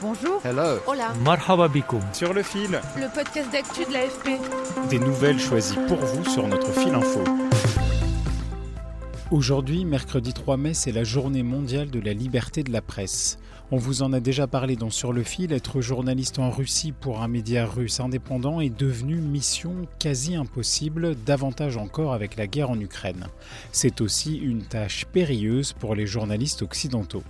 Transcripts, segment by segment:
Bonjour. Hello. Hola. Marhaba bikoum. Sur le fil, Le podcast d'actu de l'AFP. des nouvelles choisies pour vous sur notre fil info. Aujourd'hui, mercredi 3 mai, c'est la journée mondiale de la liberté de la presse. On vous en a déjà parlé dans Sur le fil, être journaliste en Russie pour un média russe indépendant est devenu mission quasi impossible, davantage encore avec la guerre en Ukraine. C'est aussi une tâche périlleuse pour les journalistes occidentaux.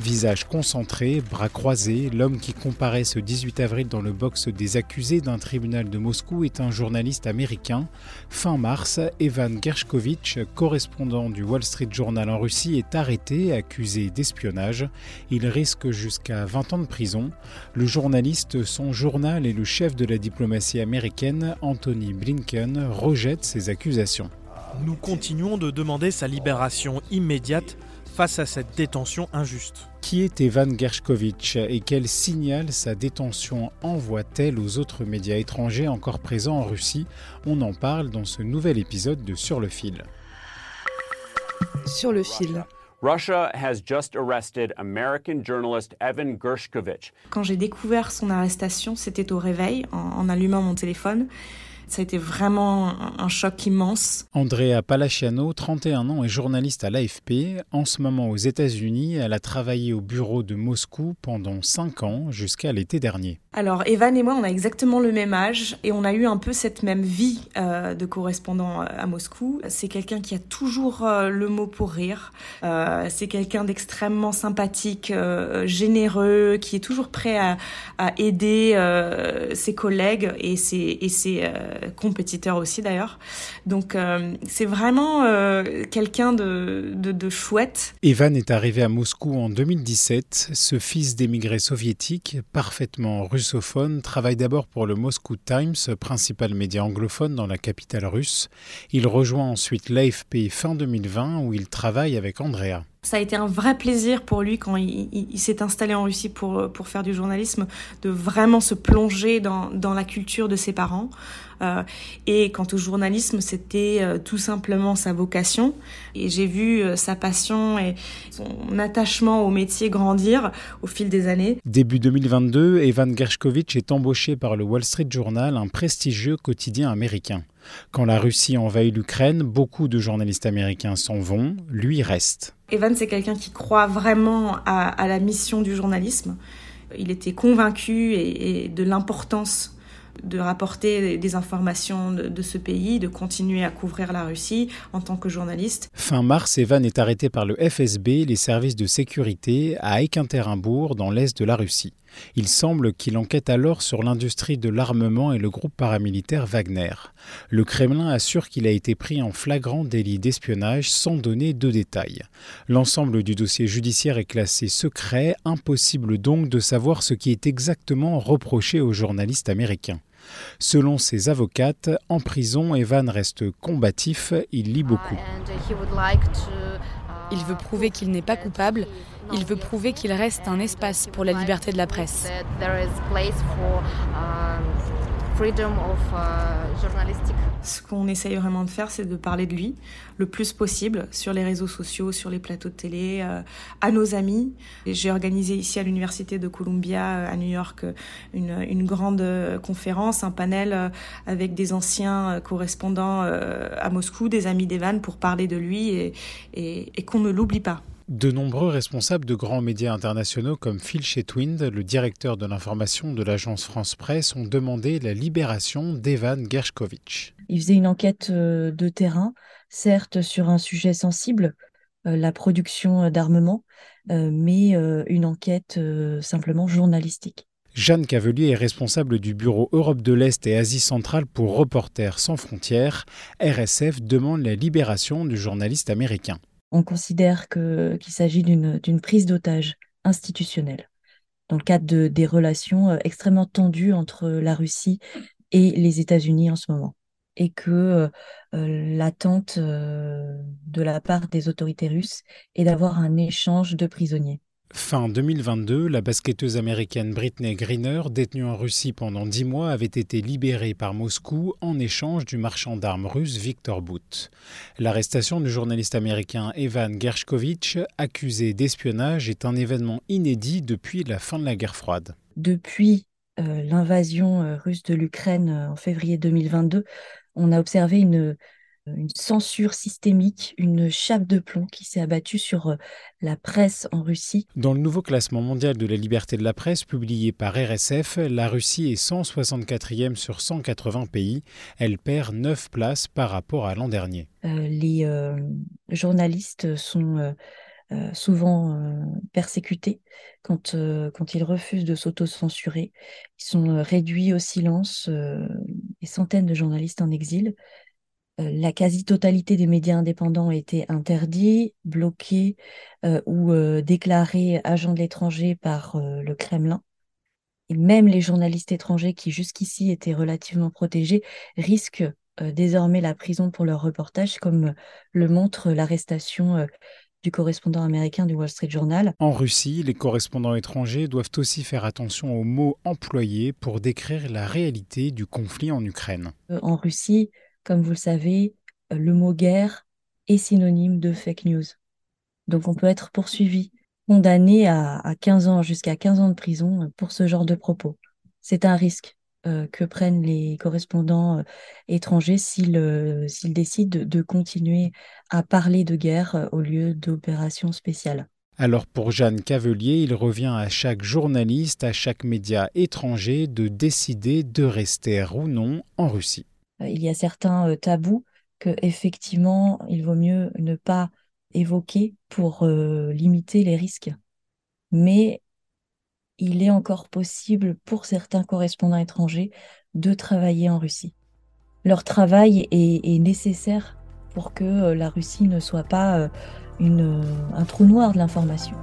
Visage concentré, bras croisés, l'homme qui comparaît ce 18 avril dans le box des accusés d'un tribunal de Moscou est un journaliste américain. Fin mars, Evan Gershkovitch, correspondant du Wall Street Journal en Russie, est arrêté, accusé d'espionnage. Il risque jusqu'à 20 ans de prison. Le journaliste, son journal et le chef de la diplomatie américaine, Anthony Blinken, rejette ces accusations. Nous continuons de demander sa libération immédiate face à cette détention injuste. Qui est Evan Gershkovitch et quel signal sa détention envoie-t-elle aux autres médias étrangers encore présents en Russie? On en parle dans ce nouvel épisode de Sur le fil. Sur le fil. Russia has just arrested American journalist Evan Gershkovich. Quand j'ai découvert son arrestation, c'était au réveil, en, en allumant mon téléphone. Ça a été vraiment un, choc immense. Andrea Palaciano, 31 ans, est journaliste à l'AFP. En ce moment aux États-Unis, elle a travaillé au bureau de Moscou pendant 5 ans jusqu'à l'été dernier. Alors Evan et moi, on a exactement le même âge et on a eu un peu cette même vie euh, de correspondant à Moscou. C'est quelqu'un qui a toujours euh, le mot pour rire. Euh, c'est quelqu'un d'extrêmement sympathique, euh, généreux, qui est toujours prêt à, à aider euh, ses collègues et ses, et ses euh, compétiteurs aussi d'ailleurs. Donc euh, c'est vraiment euh, quelqu'un de, de, de chouette. Evan est arrivé à Moscou en 2017. Ce fils d'émigrés soviétiques, parfaitement russophone, travaille d'abord pour le Moscow Times, principal média anglophone dans la capitale russe. Il rejoint ensuite l'AFP fin 2020 où il travaille avec Andrea. Ça a été un vrai plaisir pour lui quand il, s'est installé en Russie pour, pour faire du journalisme, de vraiment se plonger dans, dans la culture de ses parents. Euh, et quant au journalisme, c'était euh, tout simplement sa vocation. Et j'ai vu euh, sa passion et son attachement au métier grandir au fil des années. Début 2022, Evan Gershkovitch est embauché par le Wall Street Journal, un prestigieux quotidien américain. Quand la Russie envahit l'Ukraine, beaucoup de journalistes américains s'en vont, lui reste. Evan, c'est quelqu'un qui croit vraiment à, la mission du journalisme. Il était convaincu et de l'importance de rapporter des informations de, ce pays, de continuer à couvrir la Russie en tant que journaliste. Fin mars, Evan est arrêté par le FSB, les services de sécurité, à Ekaterinbourg, dans l'est de la Russie. Il semble qu'il enquête alors sur l'industrie de l'armement et le groupe paramilitaire Wagner. Le Kremlin assure qu'il a été pris en flagrant délit d'espionnage sans donner de détails. L'ensemble du dossier judiciaire est classé secret, impossible donc de savoir ce qui est exactement reproché aux journalistes américains. Selon ses avocates, en prison, Evan reste combatif, il lit beaucoup. Il veut prouver qu'il n'est pas coupable, il veut prouver qu'il reste un espace pour la liberté de la presse. Ce qu'on essaye vraiment de faire, c'est de parler de lui le plus possible sur les réseaux sociaux, sur les plateaux de télé, euh, à nos amis. J'ai organisé ici à l'Université de Columbia à New York une, grande conférence, un panel avec des anciens correspondants à Moscou, des amis d'Evan, pour parler de lui et qu'on ne l'oublie pas. De nombreux responsables de grands médias internationaux comme Phil Chetwind, le directeur de l'information de l'agence France Presse, ont demandé la libération d'Evan Gershkovitch. Il faisait une enquête de terrain, certes sur un sujet sensible, la production d'armement, mais une enquête simplement journalistique. Jeanne Cavelier est responsable du bureau Europe de l'Est et Asie centrale pour Reporters sans frontières. RSF demande la libération du journaliste américain. On considère qu'il s'agit d'une prise d'otage institutionnelle dans le cadre de, des relations euh, extrêmement tendues entre la Russie et les États-Unis en ce moment et que euh, euh, l'attente de la part des autorités russes est d'avoir un échange de prisonniers. Fin 2022, la basketteuse américaine Britney Greener, détenue en Russie pendant dix mois, avait été libérée par Moscou en échange du marchand d'armes russe Victor Bout. L'arrestation du journaliste américain Evan Gershkovitch, accusé d'espionnage, est un événement inédit depuis la fin de la guerre froide. Depuis euh, l'invasion euh, russe de l'Ukraine euh, en février 2022, on a observé une une censure systémique, une chape de plomb qui s'est abattue sur euh, la presse en Russie. Dans le nouveau classement mondial de la liberté de la presse publié par RSF, la Russie est 164e sur 180 pays. Elle perd 9 places par rapport à l'an dernier. Euh, les euh, journalistes sont souvent persécutés quand, quand ils refusent de s'auto-censurer. Ils sont réduits au silence, des centaines de journalistes en exil. Euh, la quasi-totalité des médias indépendants étaient interdits, bloqués euh, ou euh, déclarés agents de l'étranger par le Kremlin. Et même les journalistes étrangers qui jusqu'ici étaient relativement protégés risquent désormais la prison pour leur reportage, comme le montre l'arrestation du correspondant américain du Wall Street Journal. En Russie, les correspondants étrangers doivent aussi faire attention aux mots employés pour décrire la réalité du conflit en Ukraine. En Russie, comme vous le savez, euh, le mot guerre est synonyme de fake news. Donc on peut être poursuivi, condamné à, 15 ans, jusqu'à 15 ans de prison euh, pour ce genre de propos. C'est un risque euh, que prennent les correspondants étrangers s'ils décident de continuer à parler de guerre au lieu d'opérations spéciales. Alors pour Jeanne Cavelier, il revient à chaque journaliste, à chaque média étranger de décider de rester ou non en Russie. Euh, il y a certains euh, tabous que effectivement il vaut mieux ne pas évoquer pour euh, limiter les risques. Mais il est encore possible pour certains correspondants étrangers de travailler en Russie. Leur travail est, nécessaire pour que la Russie ne soit pas un trou noir de l'information.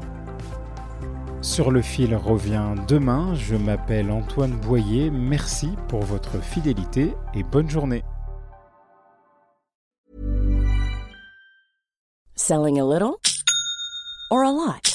Sur le fil revient demain. Je m'appelle Antoine Boyer. Merci pour votre fidélité et bonne journée. Selling a little or a lot?